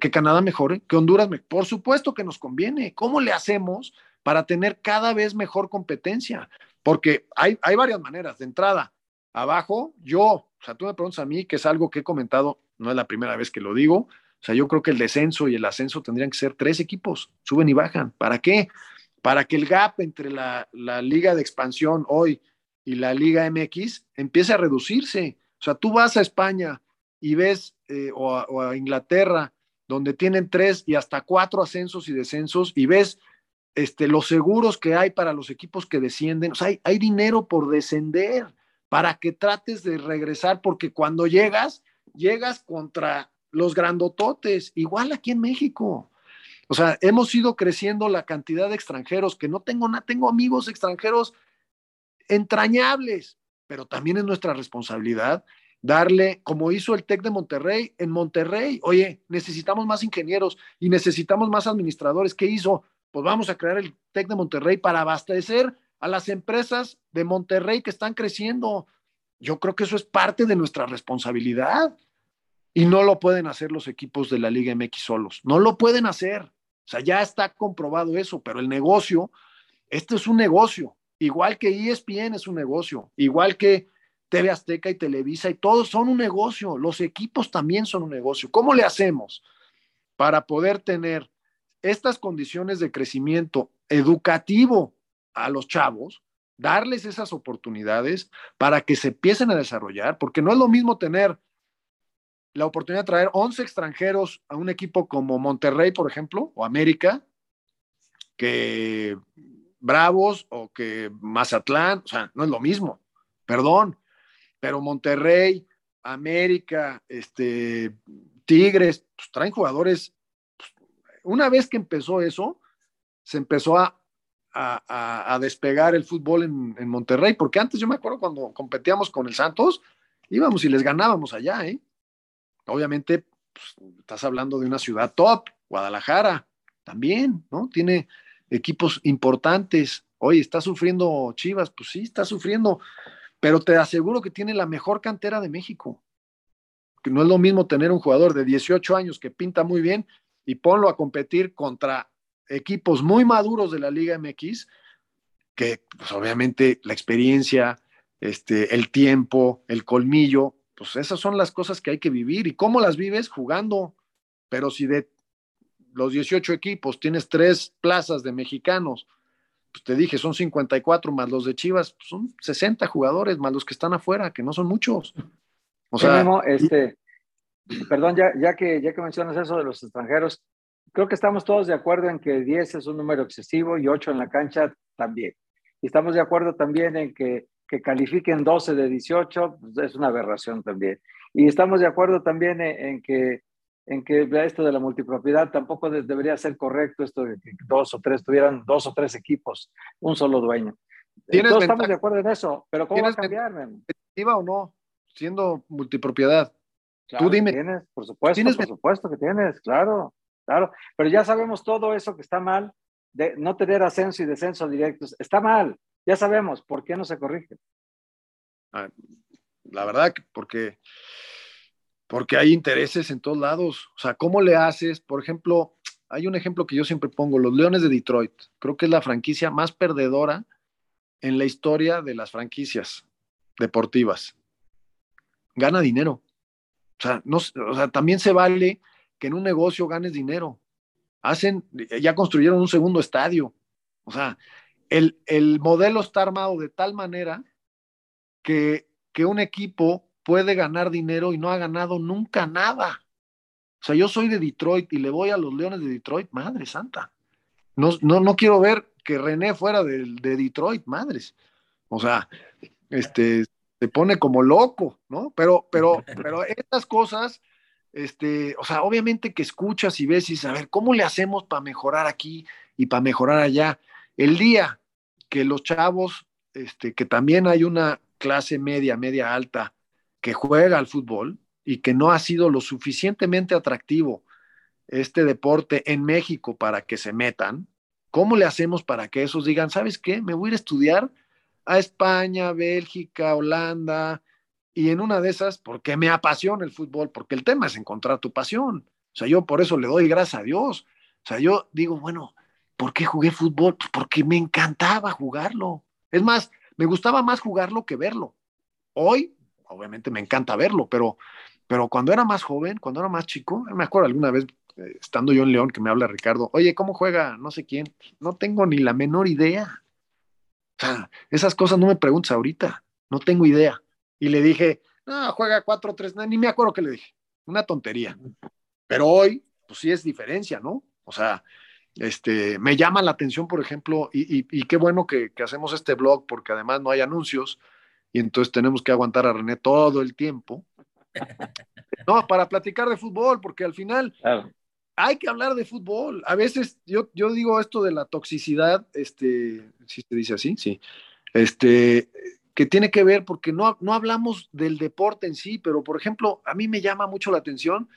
que Canadá mejore, que Honduras mejore. Por supuesto que nos conviene. ¿Cómo le hacemos para tener cada vez mejor competencia? Porque hay, hay varias maneras. De entrada, abajo, yo, o sea, tú me preguntas a mí, que es algo que he comentado no es la primera vez que lo digo. O sea, yo creo que el descenso y el ascenso tendrían que ser tres equipos, suben y bajan. ¿Para qué? Para que el gap entre la, liga de expansión hoy y la liga MX empiece a reducirse. O sea, tú vas a España y ves, eh, o, a, Inglaterra, donde tienen tres y hasta cuatro ascensos y descensos, y ves este, los seguros que hay para los equipos que descienden. O sea, hay, hay dinero por descender para que trates de regresar, porque cuando llegas, llegas contra los grandototes, igual aquí en México. O sea, hemos ido creciendo la cantidad de extranjeros, que no tengo nada, tengo amigos extranjeros entrañables, pero también es nuestra responsabilidad darle, como hizo el TEC de Monterrey, en Monterrey, oye, necesitamos más ingenieros y necesitamos más administradores. ¿Qué hizo? Pues vamos a crear el TEC de Monterrey para abastecer a las empresas de Monterrey que están creciendo. Yo creo que eso es parte de nuestra responsabilidad. Y no lo pueden hacer los equipos de la Liga MX solos. No lo pueden hacer. O sea, ya está comprobado eso, pero el negocio, esto es un negocio. Igual que ESPN es un negocio, igual que TV Azteca y Televisa y todos son un negocio, los equipos también son un negocio. ¿Cómo le hacemos para poder tener estas condiciones de crecimiento educativo a los chavos, darles esas oportunidades para que se empiecen a desarrollar? Porque no es lo mismo tener la oportunidad de traer 11 extranjeros a un equipo como Monterrey, por ejemplo, o América, que Bravos o que Mazatlán, o sea, no es lo mismo, perdón, pero Monterrey, América, este, Tigres, pues, traen jugadores. Pues, una vez que empezó eso, se empezó a, a, despegar el fútbol en, Monterrey, porque antes yo me acuerdo cuando competíamos con el Santos, íbamos y les ganábamos allá, ¿eh? Obviamente, pues, estás hablando de una ciudad top, Guadalajara, también, ¿no? Tiene equipos importantes. Oye, está sufriendo Chivas, pues sí, está sufriendo, pero te aseguro que tiene la mejor cantera de México. Que no es lo mismo tener un jugador de 18 años que pinta muy bien y ponlo a competir contra equipos muy maduros de la Liga MX, que pues, obviamente la experiencia, este, el tiempo, el colmillo, pues esas son las cosas que hay que vivir. ¿Y cómo las vives? Jugando. Pero si de los 18 equipos tienes tres plazas de mexicanos pues, te dije, son 54 más los de Chivas, pues, son 60 jugadores más los que están afuera, que no son muchos. O sea, este, perdón, ya, ya, que, ya que mencionas eso de los extranjeros, creo que estamos todos de acuerdo en que 10 es un número excesivo y 8 en la cancha también. Y estamos de acuerdo también en que, que califiquen 12 de 18, pues es una aberración también. Y estamos de acuerdo también en que en que esto de la multipropiedad tampoco debería ser correcto esto de que dos o tres tuvieran dos o tres equipos, un solo dueño. Todos estamos de acuerdo en eso, pero ¿cómo va a cambiar? o no? Siendo multipropiedad. Tú dime. Tienes, por supuesto, por supuesto que tienes, claro, claro. Pero ya sabemos todo eso que está mal, de no tener ascenso y descenso directos, está mal, ya sabemos, ¿por qué no se corrige? Ah, la verdad, porque porque hay intereses en todos lados. O sea, ¿cómo le haces? Por ejemplo, hay un ejemplo que yo siempre pongo, los Leones de Detroit. Creo que es la franquicia más perdedora en la historia de las franquicias deportivas. Gana dinero. O sea, no, o sea, también se vale que en un negocio ganes dinero. Hacen, ya construyeron un segundo estadio. O sea, el, el modelo está armado de tal manera que, que un equipo puede ganar dinero y no ha ganado nunca nada. O sea, yo soy de Detroit y le voy a los Leones de Detroit, madre santa. No, no, no quiero ver que René fuera de, de Detroit, madres. O sea, este, se pone como loco, ¿no? Pero, pero, pero estas cosas, este, o sea, obviamente que escuchas y ves y dices, a ver, ¿cómo le hacemos para mejorar aquí y para mejorar allá? El día que los chavos, este, que también hay una clase media, media alta, que juega al fútbol y que no ha sido lo suficientemente atractivo este deporte en México para que se metan, ¿cómo le hacemos para que esos digan, ¿sabes qué? Me voy a ir a estudiar a España, Bélgica, Holanda, y en una de esas, porque me apasiona el fútbol, porque el tema es encontrar tu pasión. O sea, yo por eso le doy gracias a Dios. O sea, yo digo, bueno, ¿por qué jugué fútbol? Pues porque me encantaba jugarlo. Es más, me gustaba más jugarlo que verlo. Hoy obviamente me encanta verlo, pero, Pero cuando era más joven, cuando era más chico, me acuerdo alguna vez eh, estando yo en León que me habla Ricardo, oye, ¿cómo juega no sé quién? No tengo ni la menor idea. O sea, esas cosas no me preguntas ahorita, no tengo idea. Y le dije, no, juega 4-3, ni me acuerdo qué le dije, una tontería. Pero hoy, pues sí es diferencia, ¿no? O sea, este, me llama la atención, por ejemplo, y, qué bueno que, que, hacemos este blog porque además no hay anuncios y entonces tenemos que aguantar a René todo el tiempo. No, para platicar de fútbol, porque al final hay que hablar de fútbol. A veces yo, yo digo esto de la toxicidad, este, si se dice así, sí, este, que tiene que ver porque no, no hablamos del deporte en sí, pero por ejemplo, a mí me llama mucho la atención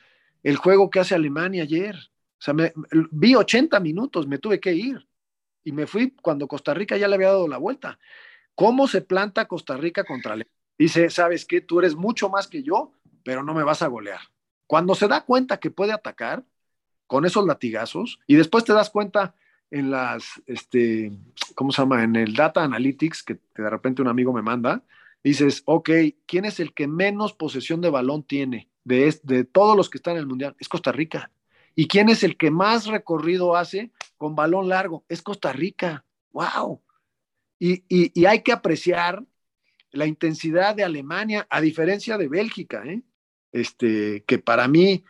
el juego que hace Alemania ayer. O sea, me, vi 80 minutos, me tuve que ir y me fui cuando Costa Rica ya le había dado la vuelta. ¿Cómo se planta Costa Rica contra Alemania? Dice, ¿sabes qué? Tú eres mucho más que yo, pero no me vas a golear. Cuando se da cuenta que puede atacar con esos latigazos y después te das cuenta en las, este, ¿cómo se llama? En el Data Analytics, que de repente un amigo me manda, dices, ok, ¿quién es el que menos posesión de balón tiene de, de todos los que están en el Mundial? Es Costa Rica. ¿Y quién es el que más recorrido hace con balón largo? Es Costa Rica. ¡Wow! Y, y, hay que apreciar la intensidad de Alemania, a diferencia de Bélgica, ¿eh? este, que para mí,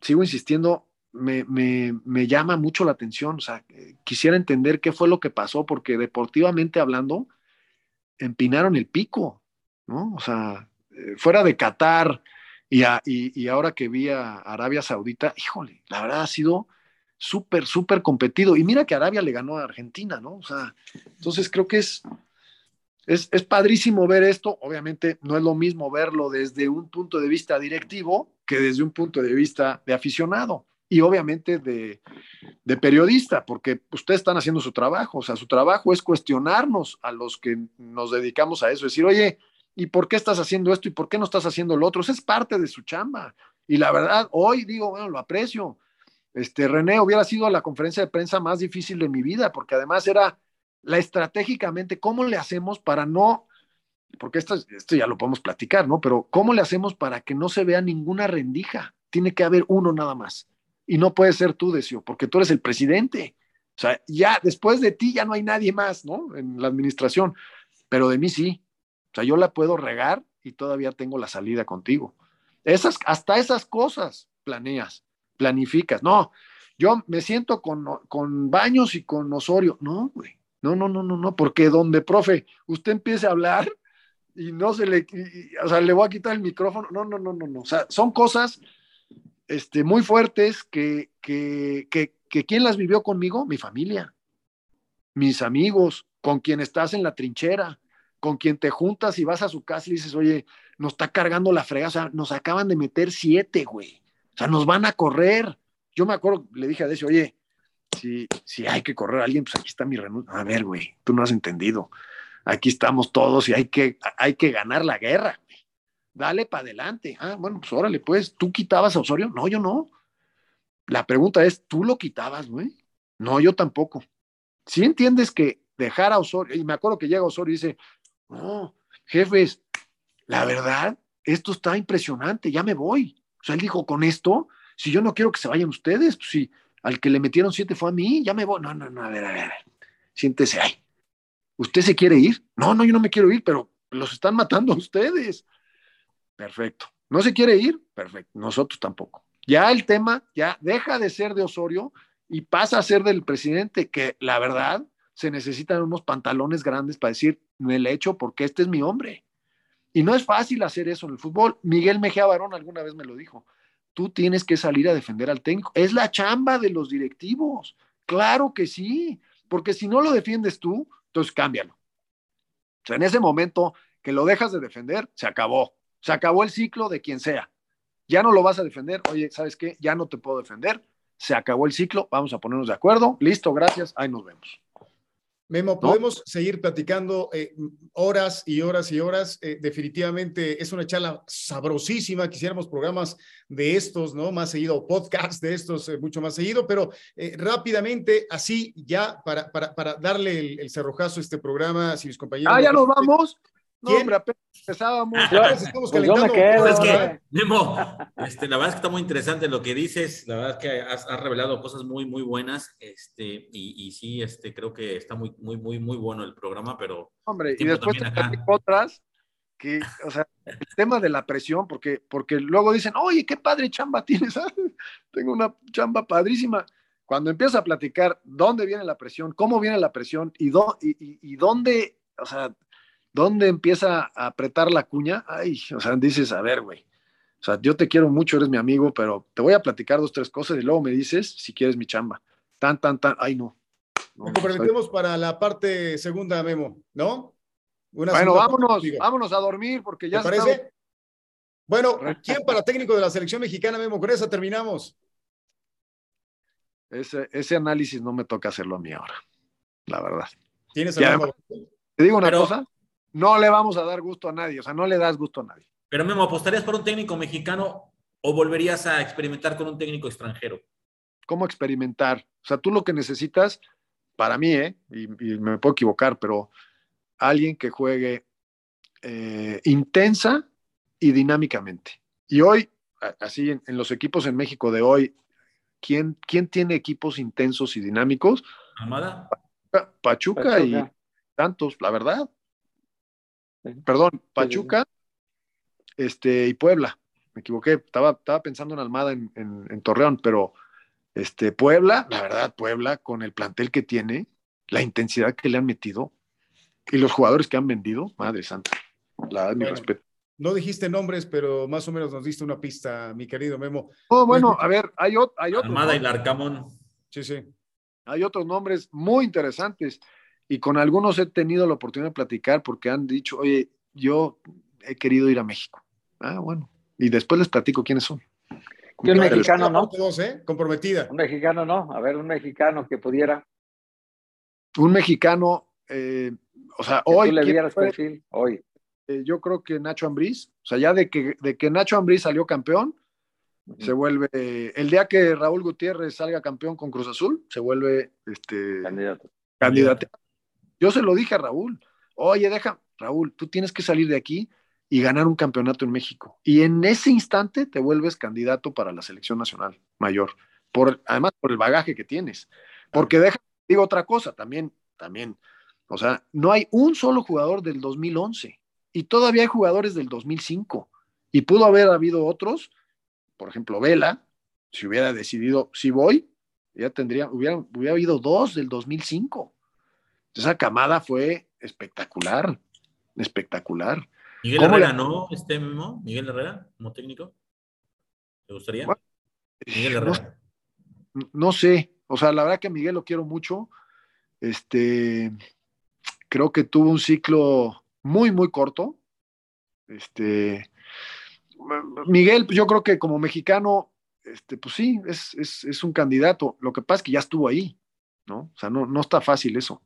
sigo insistiendo, me, me, me, llama mucho la atención. O sea, quisiera entender qué fue lo que pasó, porque deportivamente hablando, empinaron el pico, ¿no? O sea, eh, fuera de Qatar, y, ahora que vi a Arabia Saudita, híjole, la verdad ha sido súper, súper competido. Y mira que Arabia le ganó a Argentina, ¿no? O sea, entonces creo que es, es, es, padrísimo ver esto. Obviamente no es lo mismo verlo desde un punto de vista directivo que desde un punto de vista de aficionado y obviamente de, de periodista, porque ustedes están haciendo su trabajo. O sea, su trabajo es cuestionarnos a los que nos dedicamos a eso, decir, oye, ¿Y por qué estás haciendo esto y por qué no estás haciendo lo otro? Eso es parte de su chamba. Y la verdad, hoy digo, bueno, lo aprecio. Este, René hubiera sido la conferencia de prensa más difícil de mi vida, porque además era la estratégicamente, ¿cómo le hacemos para no, porque esto, esto ya lo podemos platicar, ¿no? Pero ¿cómo le hacemos para que no se vea ninguna rendija? Tiene que haber uno nada más. Y no puede ser tú, Decio, porque tú eres el presidente. O sea, ya después de ti ya no hay nadie más, ¿no? En la administración. Pero de mí sí. O sea, yo la puedo regar y todavía tengo la salida contigo. Esas, hasta esas cosas planeas, planificas. No, yo me siento con, con Baños y con Osorio. No, güey. No, no, no, no, no, porque donde, profe, usted empiece a hablar y no se le, o sea, le voy a quitar el micrófono. No, no, no, no, no. O sea, son cosas este, muy fuertes que, que, que, que ¿quién las vivió conmigo? Mi familia, mis amigos, con quien estás en la trinchera, con quien te juntas y vas a su casa y dices, oye, nos está cargando la frega, o sea, nos acaban de meter siete, güey. O sea, nos van a correr. Yo me acuerdo, le dije a Decio, oye, si, si hay que correr a alguien, pues aquí está mi renuncia. A ver, güey, tú no has entendido. Aquí estamos todos y hay que, hay que ganar la guerra. Dale para adelante. Ah, bueno, pues órale, pues, ¿tú quitabas a Osorio? No, yo no. La pregunta es, ¿tú lo quitabas, güey? No, yo tampoco. Si entiendes que dejar a Osorio, y me acuerdo que llega Osorio y dice, no, jefes, la verdad, esto está impresionante, ya me voy. O sea, él dijo, con esto, si yo no quiero que se vayan ustedes, pues si al que le metieron siete fue a mí, ya me voy. No, no, no, a ver, a ver, siéntese ahí. ¿Usted se quiere ir? No, no, yo no me quiero ir, pero los están matando a ustedes. Perfecto. ¿No se quiere ir? Perfecto. Nosotros tampoco. Ya el tema ya deja de ser de Osorio y pasa a ser del presidente, que la verdad se necesitan unos pantalones grandes para decir, me le echo porque este es mi hombre. Y no es fácil hacer eso en el fútbol. Miguel Mejía Barón alguna vez me lo dijo. Tú tienes que salir a defender al técnico. Es la chamba de los directivos. Claro que sí, porque si no lo defiendes tú, entonces cámbialo. O sea, en ese momento que lo dejas de defender, se acabó. Se acabó el ciclo de quien sea. Ya no lo vas a defender. Oye, ¿sabes qué? Ya no te puedo defender. Se acabó el ciclo. Vamos a ponernos de acuerdo. Listo, gracias. Ahí nos vemos. Memo, podemos seguir platicando eh, horas y horas y horas. Eh, definitivamente es una charla sabrosísima. Quisiéramos programas de estos, ¿no? Más seguido, podcast de estos, eh, mucho más seguido, pero rápidamente, así ya para, para, para darle el, cerrojazo a este programa, si mis compañeros. Ah, ya nos vamos. No, hombre, apenas empezábamos. Yo, estamos pues yo me calentando. quedo. Es que, hombre. Memo, este, la verdad es que está muy interesante lo que dices, la verdad es que has, has revelado cosas muy, muy buenas, este, y, y sí, este, creo que está muy, muy, muy, muy bueno el programa, pero Hombre, y después te otras que, o sea, el tema de la presión, porque, porque luego dicen, oye, qué padre chamba tienes, ¿ah? tengo una chamba padrísima. Cuando empiezas a platicar dónde viene la presión, cómo viene la presión y, y- y dónde, o sea, dónde empieza a apretar la cuña, ay, o sea, dices, a ver, güey, o sea, yo te quiero mucho, eres mi amigo, pero te voy a platicar dos, tres cosas y luego me dices si quieres mi chamba. Tan, tan, tan, ay, no. No, Nos no, comprometemos para la parte segunda, Memo, ¿no? Una Bueno, vámonos, vámonos a dormir porque ¿Te ya se parece? Bueno, ¿quién para técnico de la selección mexicana, Memo? Con esa terminamos. Ese, ese análisis no me toca hacerlo a mí ahora, la verdad. ¿Tienes algo? Te digo una Pero- cosa, no le vamos a dar gusto a nadie, o sea, no le das gusto a nadie. Pero Memo, ¿apostarías por un técnico mexicano o volverías a experimentar con un técnico extranjero? ¿Cómo experimentar? O sea, tú lo que necesitas, para mí, ¿eh? y, y me puedo equivocar, pero alguien que juegue eh, intensa y dinámicamente. Y hoy, así en, en los equipos en México de hoy, ¿quién, quién tiene equipos intensos y dinámicos? Amada. Pachuca, y Pachuca. Santos, la verdad. Perdón, Pachuca este, y Puebla. Me equivoqué, estaba, estaba pensando en Almada en, en- en Torreón, pero este, Puebla, la verdad, Puebla, con el plantel que tiene, la intensidad que le han metido y los jugadores que han vendido, madre santa, la verdad, mi respeto. No dijiste nombres, pero más o menos nos diste una pista, mi querido Memo. Oh, bueno, a ver, hay, ot- hay otros. Armada y. Larcamón. Sí, sí. hay otros nombres muy interesantes y con algunos he tenido la oportunidad de platicar porque han dicho, oye, yo he querido ir a México. Ah, bueno. Y después les platico quiénes son. Que un mexicano, ¿no? ¿eh? Comprometida. Un mexicano, ¿no? A ver, un mexicano que pudiera. Un mexicano, eh, o sea, Que hoy tú le ¿quién dieras fue? perfil. Hoy. Eh, yo creo que Nacho Ambriz, o sea, ya de que, de que Nacho Ambriz salió campeón, se vuelve, el día que Raúl Gutiérrez salga campeón con Cruz Azul, se vuelve este, Candidato. candidato. Yo se lo dije a Raúl, oye, deja, Raúl, tú tienes que salir de aquí y ganar un campeonato en México. Y en ese instante te vuelves candidato para la selección nacional mayor, por, además por el bagaje que tienes. Porque deja, digo otra cosa, también, también, o sea, no hay un solo jugador del 2011 y todavía hay jugadores del 2005 y pudo haber habido otros, por ejemplo, Vela, si hubiera decidido, si voy, ya tendría, hubiera, hubiera habido dos del 2005. Esa camada fue espectacular, espectacular. Miguel ¿Cómo Herrera, ¿no? Este Memo, Miguel Herrera, como técnico. ¿Te gustaría? Bueno, Miguel No, Herrera. no sé, o sea, la verdad que a Miguel lo quiero mucho. Este, creo que tuvo un ciclo muy, muy corto. Este, Miguel, yo creo que como mexicano, este, pues sí, es, es, es un candidato. Lo que pasa es que ya estuvo ahí, ¿no? O sea, no, no está fácil eso.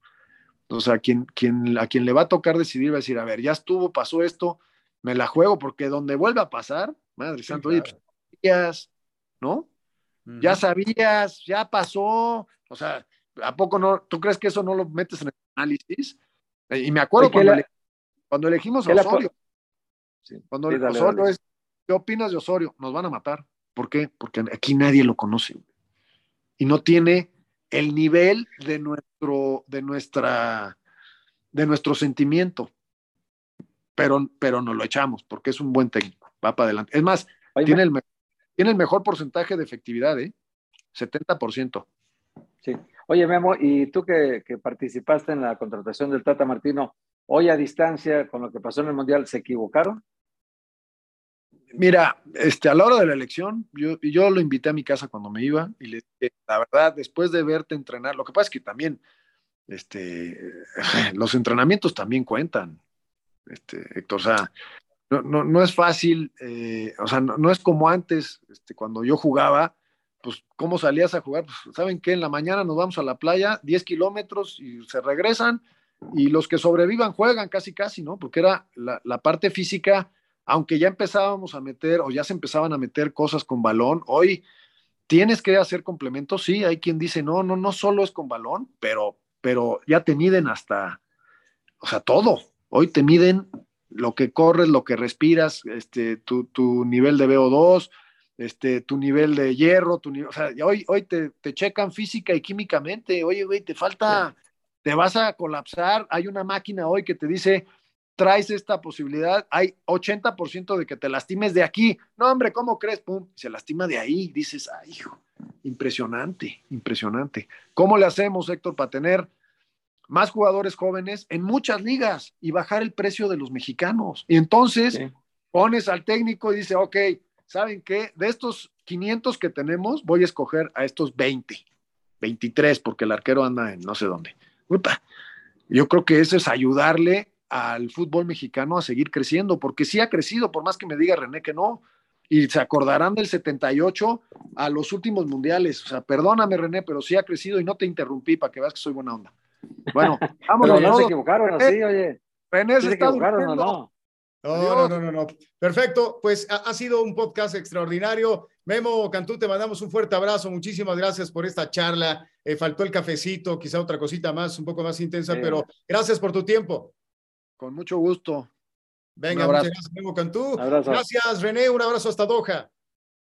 O sea, quien, quien, a quien le va a tocar decidir va a decir, a ver, ya estuvo, pasó esto, me la juego, porque donde vuelva a pasar, madre Sí, santa, oye, claro. pues, sabías, ¿no? Ya sabías, ya pasó, o sea, ¿a poco no? ¿Tú crees que eso no lo metes en el análisis? Eh, Y me acuerdo Oye, cuando, ¿qué ele- cuando elegimos a Osorio, cuando Sí, dale, Osorio dale. es, ¿qué opinas de Osorio? Nos van a matar. ¿Por qué? Porque aquí nadie lo conoce. Y no tiene el nivel de nuestro, de nuestra, de nuestro sentimiento. Pero, pero nos lo echamos, porque es un buen técnico. Va para adelante. Es más, Oye, tiene el, tiene el mejor porcentaje de efectividad, ¿eh? 70%. Sí. Oye, Memo, y tú que, que participaste en la contratación del Tata Martino, hoy a distancia, con lo que pasó en el Mundial, ¿se equivocaron? Mira, este, a la hora de la elección, yo, yo lo invité a mi casa cuando me iba y le dije, la verdad, después de verte entrenar, lo que pasa es que también, este, los entrenamientos también cuentan, este, Héctor, o sea, no, no, no es fácil, eh, o sea, no, no es como antes, este, cuando yo jugaba, pues, ¿cómo salías a jugar? Pues, ¿saben qué? En la mañana nos vamos a la playa, 10 kilómetros y se regresan, y los que sobrevivan juegan casi, casi, ¿no? Porque era la, la parte física, aunque ya empezábamos a meter o ya se empezaban a meter cosas con balón, hoy tienes que hacer complementos, sí, hay quien dice, no, no, no solo es con balón, pero, pero ya te miden hasta, o sea, todo. Hoy te miden lo que corres, lo que respiras, este, tu, tu nivel de VO2, este, tu nivel de hierro, tu nivel, o sea, hoy, hoy te, te checan física y químicamente, oye, güey, te falta, te vas a colapsar, hay una máquina hoy que te dice, traes esta posibilidad, hay 80% de que te lastimes de aquí, no, hombre, ¿cómo crees? Pum, se lastima de ahí, dices, ay, hijo, impresionante, impresionante. ¿Cómo le hacemos, Héctor, para tener más jugadores jóvenes en muchas ligas y bajar el precio de los mexicanos? Y entonces pones al técnico y dice, ok, ¿saben qué? De estos 500 que tenemos, voy a escoger a estos 20, 23, porque el arquero anda en no sé dónde. Yo creo que eso es ayudarle al fútbol mexicano a seguir creciendo, porque sí ha crecido, por más que me diga René que no. Y se acordarán del 78 a los últimos mundiales. O sea, perdóname, René, pero sí ha crecido y no te interrumpí para que veas que soy buena onda. Bueno, vámonos. no se equivocaron, sí, oye. René se, equivocaron, no? No, no, no, no, Perfecto. Pues ha, sido un podcast extraordinario. Memo Cantú, te mandamos un fuerte abrazo. Muchísimas gracias por esta charla. Eh, faltó el cafecito, quizá otra cosita más, un poco más intensa, pero gracias por tu tiempo. Con mucho gusto. Venga, muchas gracias, Memo Cantú. Gracias, René. Un abrazo hasta Doha.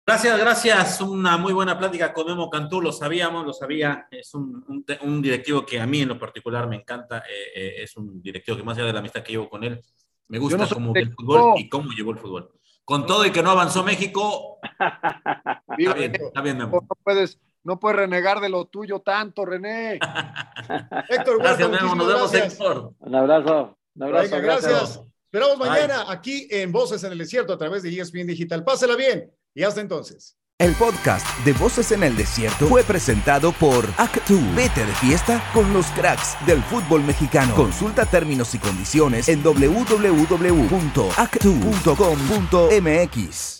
Gracias, gracias. Una muy buena plática con Memo Cantú. Lo sabíamos, lo sabía. Es un, directivo que a mí en lo particular me encanta. Eh, eh, es un directivo que más allá de la amistad que llevo con él, me gusta cómo ve el fútbol y cómo llevó el fútbol. Con todo y que no avanzó México, está bien, está bien, Memo. No puedes, no puedes renegar de lo tuyo tanto, René. Héctor, gracias, Memo. Nos vemos, Héctor. Un abrazo. Un abrazo. Venga, gracias. Esperamos mañana aquí en Voces en el Desierto a través de ESPN Digital. Pásela bien y hasta entonces. El podcast de Voces en el Desierto fue presentado por Actu. Vete de fiesta con los cracks del fútbol mexicano. Consulta términos y condiciones en www.actu.com.mx.